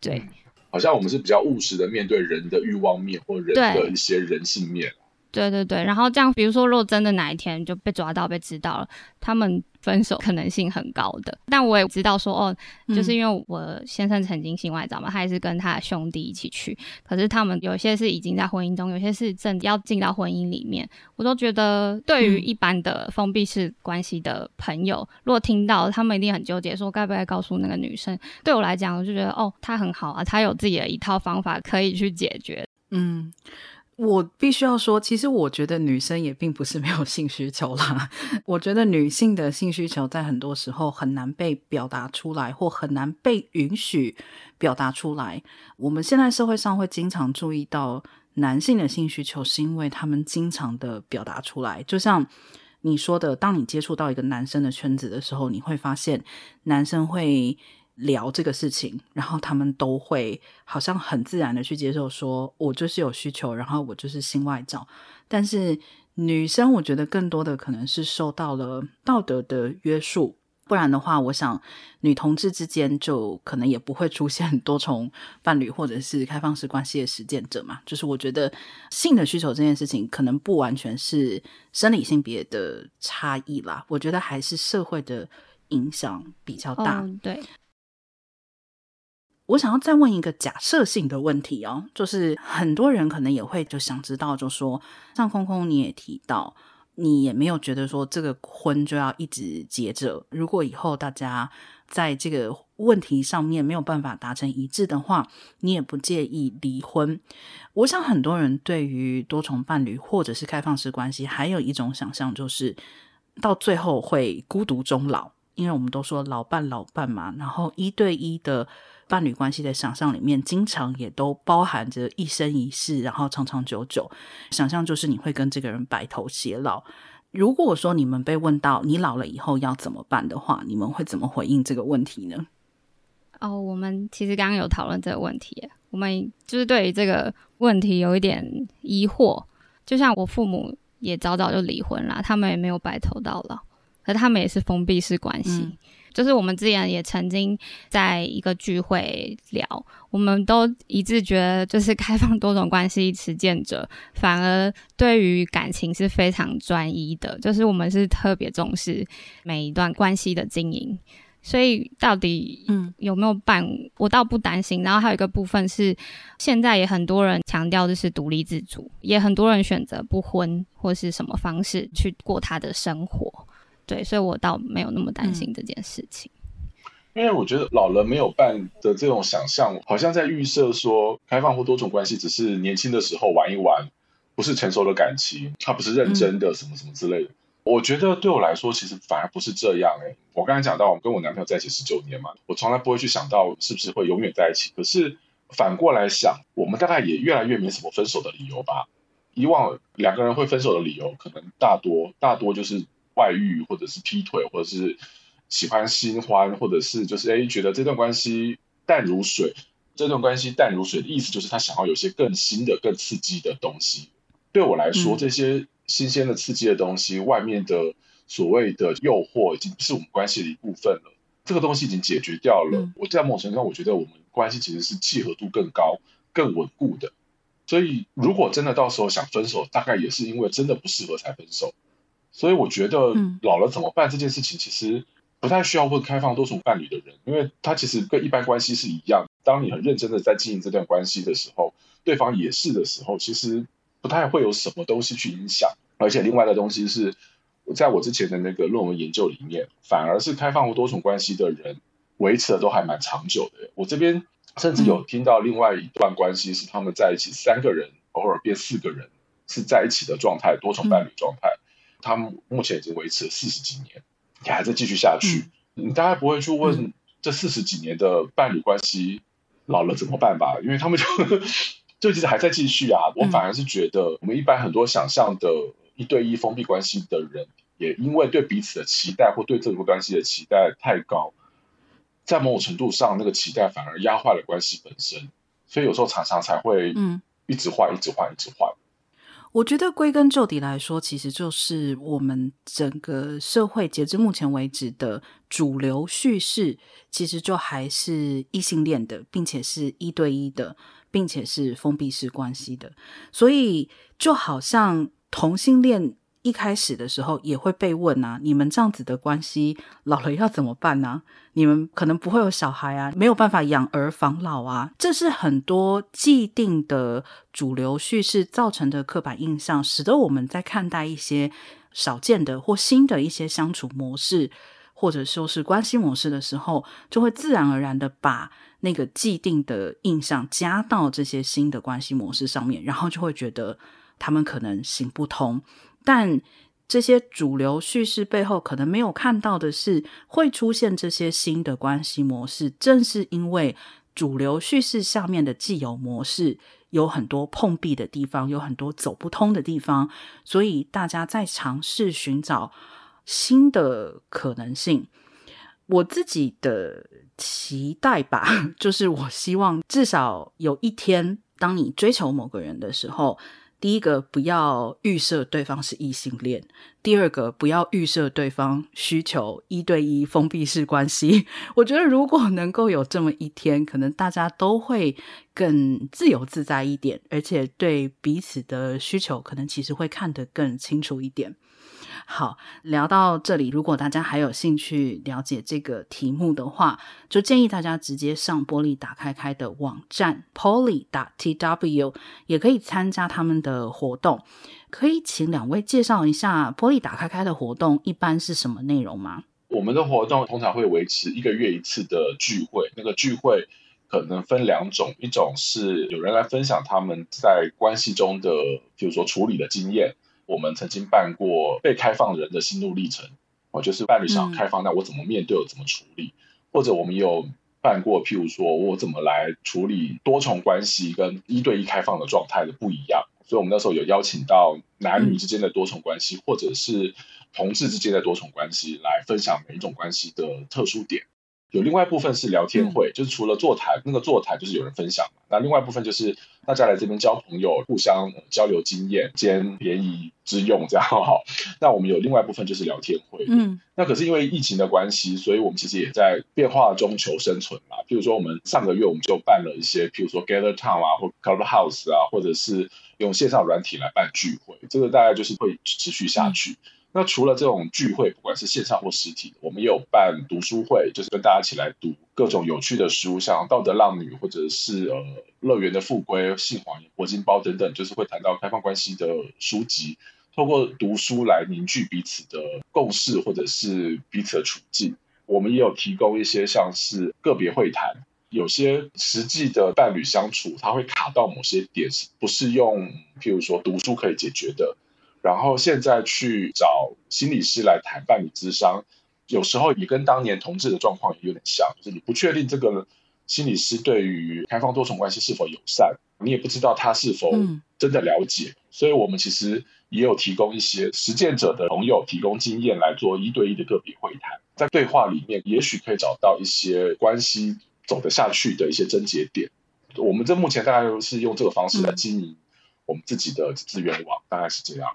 对，好像我们是比较务实的面对人的欲望面或人的一些人性面。对对对，然后这样，比如说，如果真的哪一天就被抓到、被知道了，他们分手可能性很高的。但我也知道说，哦，就是因为我先生曾经性外找嘛，他也是跟他的兄弟一起去，可是他们有些是已经在婚姻中，有些是正要进到婚姻里面。我都觉得，对于一般的封闭式关系的朋友，如果听到他们一定很纠结，说该不该告诉那个女生。对我来讲，我就觉得，哦，他很好啊，他有自己的一套方法可以去解决。嗯。我必须要说，其实我觉得女生也并不是没有性需求啦。我觉得女性的性需求在很多时候很难被表达出来，或很难被允许表达出来。我们现在社会上会经常注意到男性的性需求，是因为他们经常的表达出来。就像你说的，当你接触到一个男生的圈子的时候，你会发现男生会。聊这个事情，然后他们都会好像很自然的去接受说，我就是有需求，然后我就是性外找。但是女生，我觉得更多的可能是受到了道德的约束，不然的话，我想女同志之间就可能也不会出现 多重伴侣或者是开放式关系的实践者嘛。就是我觉得性的需求这件事情，可能不完全是生理性别的差异啦，我觉得还是社会的影响比较大。对。我想要再问一个假设性的问题哦，就是很多人可能也会就想知道，就说像空空你也提到，你也没有觉得说这个婚就要一直结着，如果以后大家在这个问题上面没有办法达成一致的话，你也不介意离婚。我想很多人对于多重伴侣或者是开放式关系，还有一种想象就是到最后会孤独终老，因为我们都说老伴老伴嘛，然后一对一的。伴侣关系的想象里面，经常也都包含着一生一世，然后长长久久。想象就是你会跟这个人白头偕老。如果说你们被问到你老了以后要怎么办的话，你们会怎么回应这个问题呢？哦，我们其实刚刚有讨论这个问题，我们就是对于这个问题有一点疑惑。就像我父母也早早就离婚了，他们也没有白头到老，可他们也是封闭式关系。嗯就是我们之前也曾经在一个聚会聊，我们都一致觉得，就是开放多种关系实践者，反而对于感情是非常专一的。就是我们是特别重视每一段关系的经营，所以到底嗯有没有办，嗯、我倒不担心。然后还有一个部分是，现在也很多人强调就是独立自主，也很多人选择不婚或是什么方式去过他的生活。对，所以我倒没有那么担心这件事情。嗯，因为我觉得老人没有伴的这种想象，好像在预设说开放或多种关系只是年轻的时候玩一玩，不是成熟的感情，他不是认真的什么什么之类的。嗯。我觉得对我来说，其实反而不是这样欸。我刚才讲到，我跟我男朋友在一起十九年嘛，我从来不会去想到是不是会永远在一起。可是反过来想，我们大概也越来越没什么分手的理由吧。以往两个人会分手的理由，可能大多大多就是。外遇，或者是劈腿，或者是喜欢新欢，或者是就是哎，觉得这段关系淡如水。这段关系淡如水的意思就是他想要有些更新的、更刺激的东西。对我来说，嗯、这些新鲜的、刺激的东西，外面的所谓的诱惑，已经不是我们关系的一部分了。这个东西已经解决掉了。嗯、我在某种程度上，我觉得我们关系其实是契合度更高、更稳固的。所以，如果真的到时候想分手，大概也是因为真的不适合才分手。所以我觉得老了怎么办这件事情，其实不太需要问开放多重伴侣的人，因为他其实跟一般关系是一样。当你很认真的在经营这段关系的时候，对方也是的时候，其实不太会有什么东西去影响。而且另外的东西是，在我之前的那个论文研究里面，反而是开放或多重关系的人维持的都还蛮长久的。我这边甚至有听到另外一段关系是他们在一起三个人，偶尔变四个人是在一起的状态，多重伴侣状态。他们目前已经维持了四十几年，你还在继续下去，嗯、你大概不会去问这四十几年的伴侣关系老了怎么办吧？因为他们就就其实还在继续啊。我反而是觉得，我们一般很多想象的一对一封闭关系的人，也因为对彼此的期待或对这个关系的期待太高，在某种程度上，那个期待反而压坏了关系本身，所以有时候常常才会一直换，一直换，一直换。我觉得归根究底来说，其实就是我们整个社会截至目前为止的主流叙事，其实就还是异性恋的，并且是一对一的，并且是封闭式关系的。所以就好像同性恋。一开始的时候也会被问啊，你们这样子的关系老了要怎么办呢？你们可能不会有小孩啊，没有办法养儿防老啊，这是很多既定的主流叙事造成的刻板印象，使得我们在看待一些少见的或新的一些相处模式，或者说是关系模式的时候，就会自然而然的把那个既定的印象加到这些新的关系模式上面，然后就会觉得他们可能行不通。但这些主流叙事背后可能没有看到的是，会出现这些新的关系模式，正是因为主流叙事下面的既有模式有很多碰壁的地方，有很多走不通的地方，所以大家在尝试寻找新的可能性。我自己的期待吧，就是我希望至少有一天，当你追求某个人的时候。第一个，不要预设对方是异性恋；第二个，不要预设对方需求一对一封闭式关系。我觉得，如果能够有这么一天，可能大家都会更自由自在一点，而且对彼此的需求，可能其实会看得更清楚一点。好，聊到这里，如果大家还有兴趣了解这个题目的话，就建议大家直接上玻璃打开开的网站 poly.tw，也可以参加他们的活动。可以请两位介绍一下玻璃打开开的活动一般是什么内容吗？我们的活动通常会维持一个月一次的聚会，那个聚会可能分两种，一种是有人来分享他们在关系中的，比如说处理的经验。我们曾经办过被开放人的心路历程，哦，就是伴侣想开放，那我怎么面对，我怎么处理？或者我们有办过，譬如说我怎么来处理多重关系跟一对一开放的状态的不一样。所以，我们那时候有邀请到男女之间的多重关系，或者是同志之间的多重关系，来分享每一种关系的特殊点。有另外一部分是聊天会，嗯、就是除了座谈，那个座谈就是有人分享嘛。那另外一部分就是大家来这边交朋友，互相交流经验，兼便宜之用，这样哈。那我们有另外一部分就是聊天会。嗯，那可是因为疫情的关系，所以我们其实也在变化中求生存嘛。譬如说，我们上个月我们就办了一些，譬如说 Gather Town 啊，或 Clubhouse 啊，或者是用线上软体来办聚会，这个大概就是会持续下去。嗯那除了这种聚会，不管是线上或实体，我们也有办读书会，就是跟大家一起来读各种有趣的书，像《道德浪女》或者是呃《乐园的复归》《性谎言》《铂金包》等等，就是会谈到开放关系的书籍，透过读书来凝聚彼此的共识或者是彼此的处境。我们也有提供一些像是个别会谈，有些实际的伴侣相处，它会卡到某些点，不是用譬如说读书可以解决的。然后现在去找心理师来谈伴侣咨商，有时候也跟当年同志的状况也有点像，就是你不确定这个心理师对于开放多重关系是否友善，你也不知道他是否真的了解，嗯、所以我们其实也有提供一些实践者的朋友提供经验来做一对一的个别会谈，在对话里面也许可以找到一些关系走得下去的一些症结点。我们这目前大概都是用这个方式来经营我们自己的资源网，大概是这样。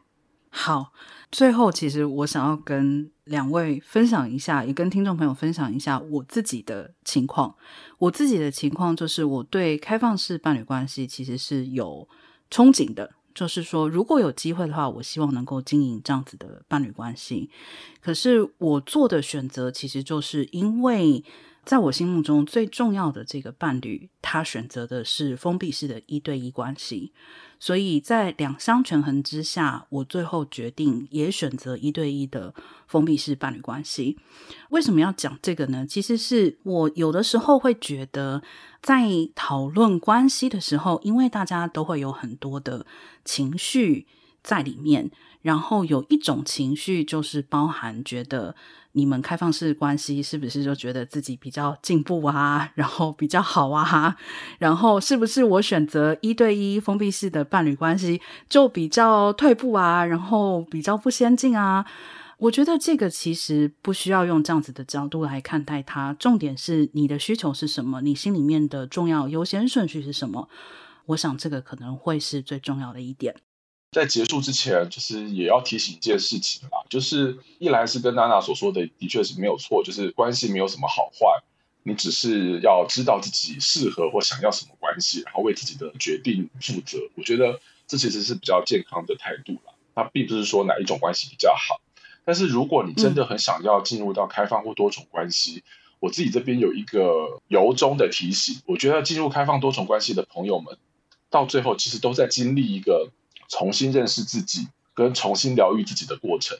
好，最后其实我想要跟两位分享一下，也跟听众朋友分享一下我自己的情况。我自己的情况就是，我对开放式伴侣关系其实是有憧憬的，就是说，如果有机会的话，我希望能够经营这样子的伴侣关系。可是我做的选择，其实就是因为在我心目中最重要的这个伴侣，他选择的是封闭式的一对一关系。所以在两相权衡之下，我最后决定也选择一对一的封闭式伴侣关系。为什么要讲这个呢？其实是我有的时候会觉得，在讨论关系的时候，因为大家都会有很多的情绪在里面，然后有一种情绪就是包含觉得。你们开放式关系是不是就觉得自己比较进步啊，然后比较好啊？然后是不是我选择一对一封闭式的伴侣关系就比较退步啊？然后比较不先进啊？我觉得这个其实不需要用这样子的角度来看待它。重点是你的需求是什么？你心里面的重要优先顺序是什么？我想这个可能会是最重要的一点。在结束之前，就是也要提醒一件事情啦，就是一来是跟娜娜所说的，的确是没有错，就是关系没有什么好坏，你只是要知道自己适合或想要什么关系，然后为自己的决定负责。我觉得这其实是比较健康的态度啦。它并不是说哪一种关系比较好，但是如果你真的很想要进入到开放或多重关系，嗯、我自己这边有一个由衷的提醒，我觉得进入开放多重关系的朋友们，到最后其实都在经历一个。重新认识自己跟重新疗愈自己的过程。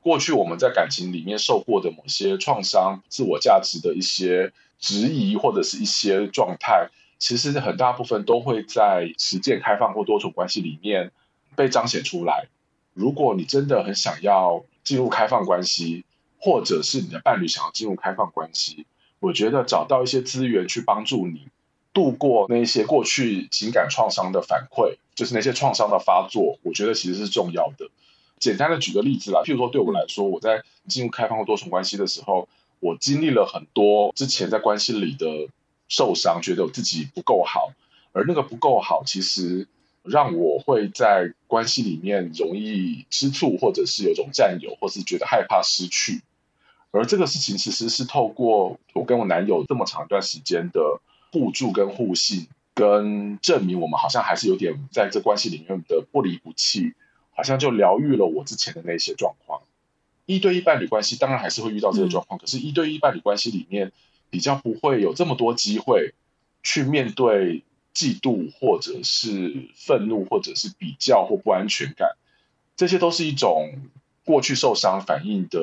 过去我们在感情里面受过的某些创伤、自我价值的一些质疑或者是一些状态，其实很大部分都会在实践开放或多重关系里面被彰显出来。如果你真的很想要进入开放关系，或者是你的伴侣想要进入开放关系，我觉得找到一些资源去帮助你度过那些过去情感创伤的反馈。就是那些创伤的发作，我觉得其实是重要的。简单的举个例子啦，譬如说对我来说，我在进入开放或多重关系的时候，我经历了很多之前在关系里的受伤，觉得我自己不够好，而那个不够好，其实让我会在关系里面容易吃醋，或者是有种占有，或是觉得害怕失去。而这个事情其实是透过我跟我男友这么长一段时间的互助跟互信。跟证明我们好像还是有点在这关系里面的不离不弃，好像就疗愈了我之前的那些状况。一对一伴侣关系当然还是会遇到这个状况，可是，一对一伴侣关系里面比较不会有这么多机会去面对嫉妒，或者是愤怒，或者是比较或不安全感，这些都是一种过去受伤反应的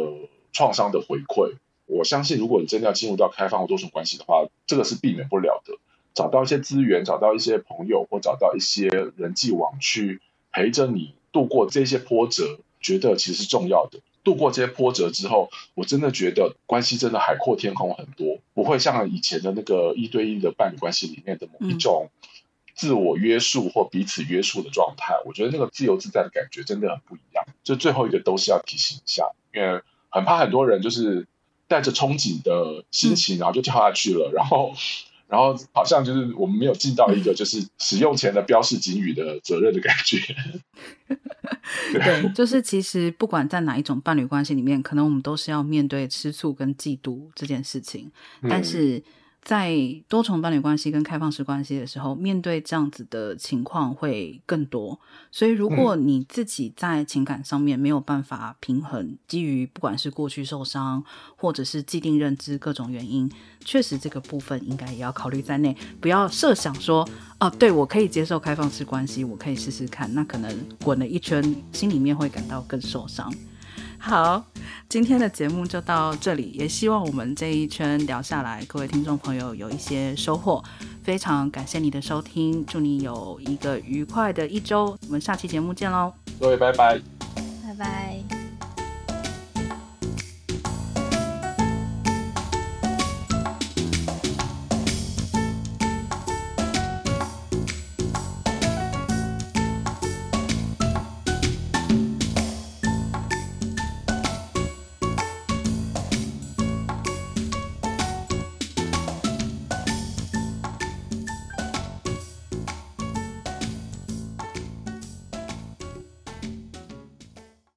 创伤的回馈。我相信，如果你真的要进入到开放或多重关系的话，这个是避免不了的。找到一些资源，找到一些朋友，或找到一些人际网去陪着你度过这些波折，觉得其实是重要的。度过这些波折之后，我真的觉得关系真的海阔天空很多，不会像以前的那个一对一的伴侣关系里面的某一种自我约束或彼此约束的状态。我觉得那个自由自在的感觉真的很不一样。这最后一个都是要提醒一下，因为很怕很多人就是带着憧憬的心情，然后就跳下去了，然后。然后好像就是我们没有尽到一个就是使用前的标示警语的责任的感觉。对，就是其实不管在哪一种伴侣关系里面，可能我们都是要面对吃醋跟嫉妒这件事情，但是。在多重伴侣关系跟开放式关系的时候，面对这样子的情况会更多。所以，如果你自己在情感上面没有办法平衡，基于不管是过去受伤，或者是既定认知各种原因，确实这个部分应该也要考虑在内。不要设想说，哦、啊，对，我可以接受开放式关系，我可以试试看。那可能滚了一圈，心里面会感到更受伤。好，今天的节目就到这里，也希望我们这一圈聊下来，各位听众朋友有一些收获。非常感谢你的收听，祝你有一个愉快的一周。我们下期节目见喽，各位拜拜，拜拜。